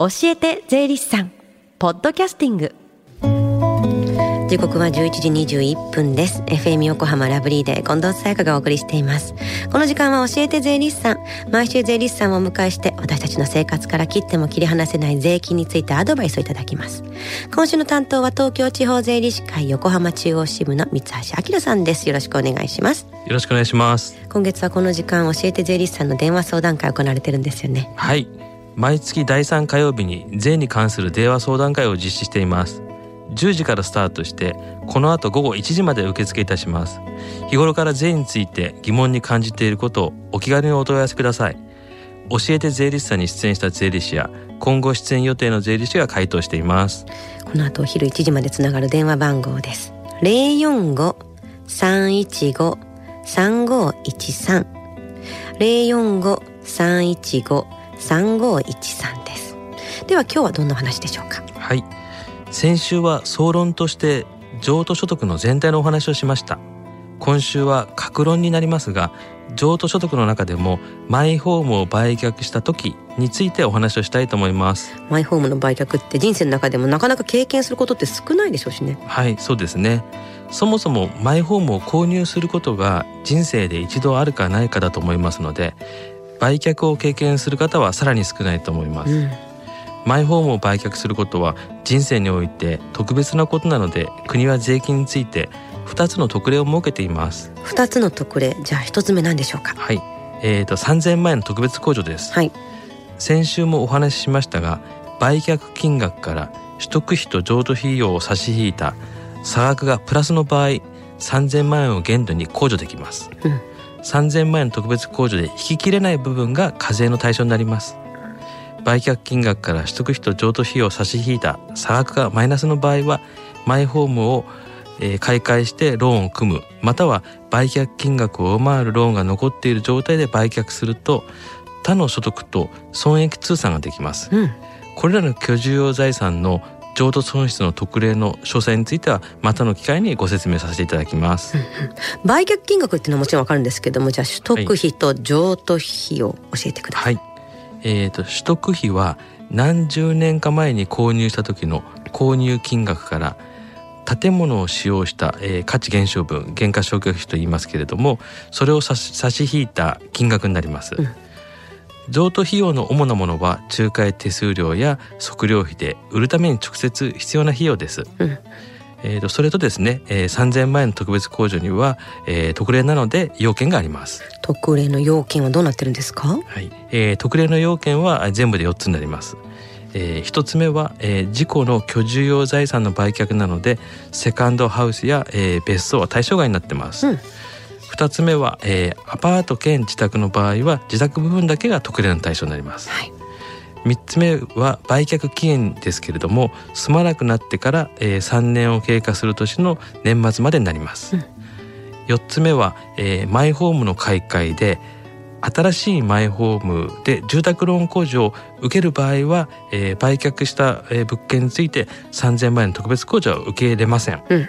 教えて税理士さんポッドキャスティング。時刻は11時21分です。FM 横浜ラブリーで近藤沙耶香がお送りしています。この時間は教えて税理士さん。毎週税理士さんをお迎えして私たちの生活から切っても切り離せない税金についてアドバイスをいただきます。今週の担当は東京地方税理士会横浜中央支部の三橋明さんです。よろしくお願いします。よろしくお願いします。今月はこの時間教えて税理士さんの電話相談会行われてるんですよね。はい毎月第3火曜日に税に関する電話相談会を実施しています。10時からスタートしてこの後午後1時まで受付いたします。日頃から税について疑問に感じていることをお気軽にお問い合わせください。教えて税理士さんに出演した税理士や今後出演予定の税理士が回答しています。この後お昼1時までつながる電話番号です。045-315-3513 045-315-3513です。では今日はどんな話でしょうか？はい。先週は総論として譲渡所得の全体のお話をしました。今週は格論になりますが譲渡所得の中でもマイホームを売却した時についてお話をしたいと思います。マイホームの売却って人生の中でもなかなか経験することって少ないでしょうしね。はいそうですね。そもそもマイホームを購入することが人生で一度あるかないかだと思いますので売却を経験する方はさらに少ないと思います、うん。マイホームを売却することは人生において特別なことなので国は税金について2つの特例を設けています。2つの特例じゃあ1つ目何でしょうか？はい。えーと、3000万円の特別控除です、はい、先週もお話ししましたが売却金額から取得費と譲渡費用を差し引いた差額がプラスの場合3000万円を限度に控除できます、うん、3000万円の特別控除で引ききれない部分が課税の対象になります。売却金額から取得費と譲渡費用を差し引いた差額がマイナスの場合はマイホームを買い替えしてローンを組むまたは売却金額を上回るローンが残っている状態で売却すると他の所得と損益通算ができます、うん、これらの居住用財産の譲渡損失の特例の詳細についてはまたの機会にご説明させていただきます、うんうん、売却金額っていうのはもちろんわかるんですけどもじゃあ取得費と譲渡費を教えてください、はい。えーと、取得費は何十年か前に購入した時の購入金額から建物を使用した、えー、価値減少分減価償却費と言いますけれどもそれを差し引いた金額になります、うん、譲渡費用の主なものは仲介手数料や測量費で売るために直接必要な費用です、うん。えーと、それとですね、えー、3000万円の特別控除には、えー、特例なので要件があります。特例の要件はどうなってるんですか？はい、えー、特例の要件は全部で4つになります。えー、1つ目は、えー、自己の居住用財産の売却なのでセカンドハウスや、えー、別荘は対象外になってます、うん、2つ目は、えー、アパート兼自宅の場合は自宅部分だけが特例の対象になります、はい。3つ目は売却期限ですけれども住まなくなってから、えー、3年を経過する年の年末までになります、うん、4つ目は、えー、マイホームの買い替えで新しいマイホームで住宅ローン控除を受ける場合は、えー、売却した、えー、物件について3,000万円の特別控除は受け入れません、うん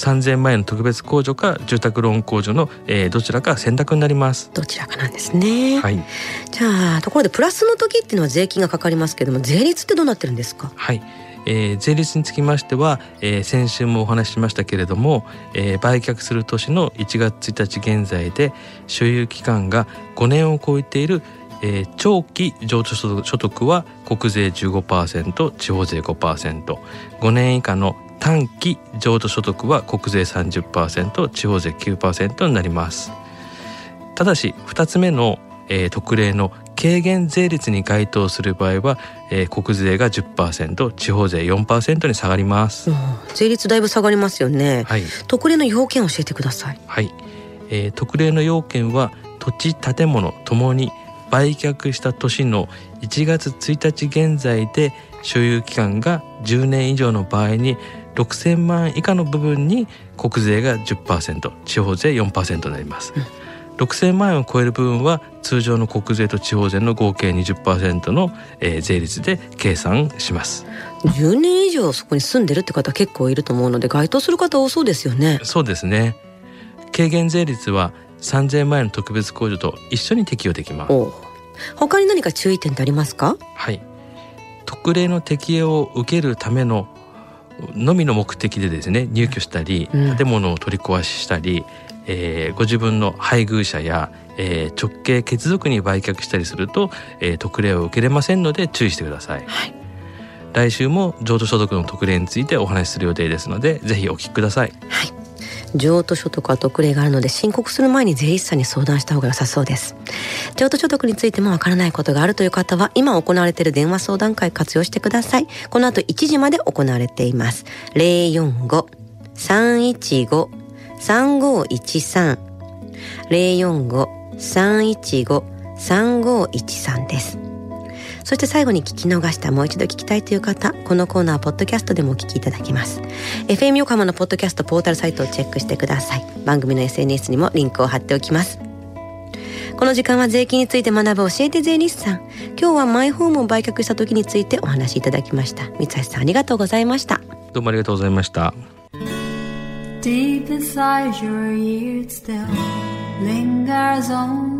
3000万円の特別控除か住宅ローン控除の、えー、どちらか選択になります。どちらかなんですね。はい。じゃあところでプラスの時っていうのは税金がかかりますけども税率ってどうなってるんですか？はい。えー、税率につきましては、えー、先週もお話ししましたけれども、えー、売却する年の1月1日現在で所有期間が5年を超えているえー、長期譲渡所得は国税15%地方税 5%5 年以下の短期譲渡所得は国税30%地方税9%になります。ただし2つ目の、えー、特例の軽減税率に該当する場合は、えー、国税が10%地方税4%に下がります、税率だいぶ下がりますよね、はい、特例の要件を教えてください。はい、えー、特例の要件は土地建物ともに売却した年の1月1日現在で所有期間が10年以上の場合に6000万以下の部分に国税が10%地方税4%になります、うん、6000万円を超える部分は通常の国税と地方税の合計20%の、えー、税率で計算します。10年以上そこに住んでるって方結構いると思うので該当する方多そうですよね。そうですね。軽減税率は3000万円の特別控除と一緒に適用できます。他に何か注意点ってありますか？はい。特例の適用を受けるためののみの目的でですね入居したり、うん、建物を取り壊ししたり、えー、ご自分の配偶者や、えー、直系血族に売却したりすると、えー、特例を受けれませんので注意してください。はい来週も譲渡所得の特例についてお話しする予定ですのでぜひお聞きください。はい譲渡所得は特例があるので申告する前に税理士さんに相談した方が良さそうです。譲渡所得についてもわからないことがあるという方は今行われている電話相談会活用してください。この後1時まで行われています。045-315-3513 045-315-3513です。そして最後に聞き逃したもう一度聞きたいという方、このコーナーポッドキャストでもお聞きいただきます。FM 横浜のポッドキャストポータルサイトをチェックしてください。番組の SNS にもリンクを貼っておきます。この時間は税金について学ぶ教えて税理士さん。今日はマイホームを売却した時についてお話しいただきました。三橋さんありがとうございました。どうもありがとうございました。Deep inside your ears still lingers on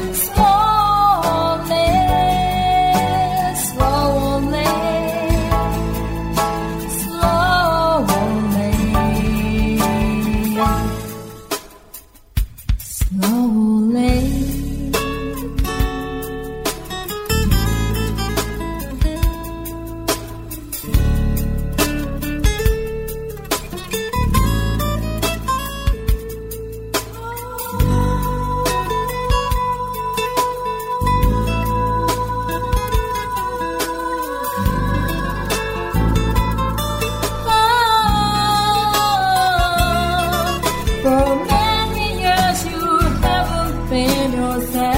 in yourself.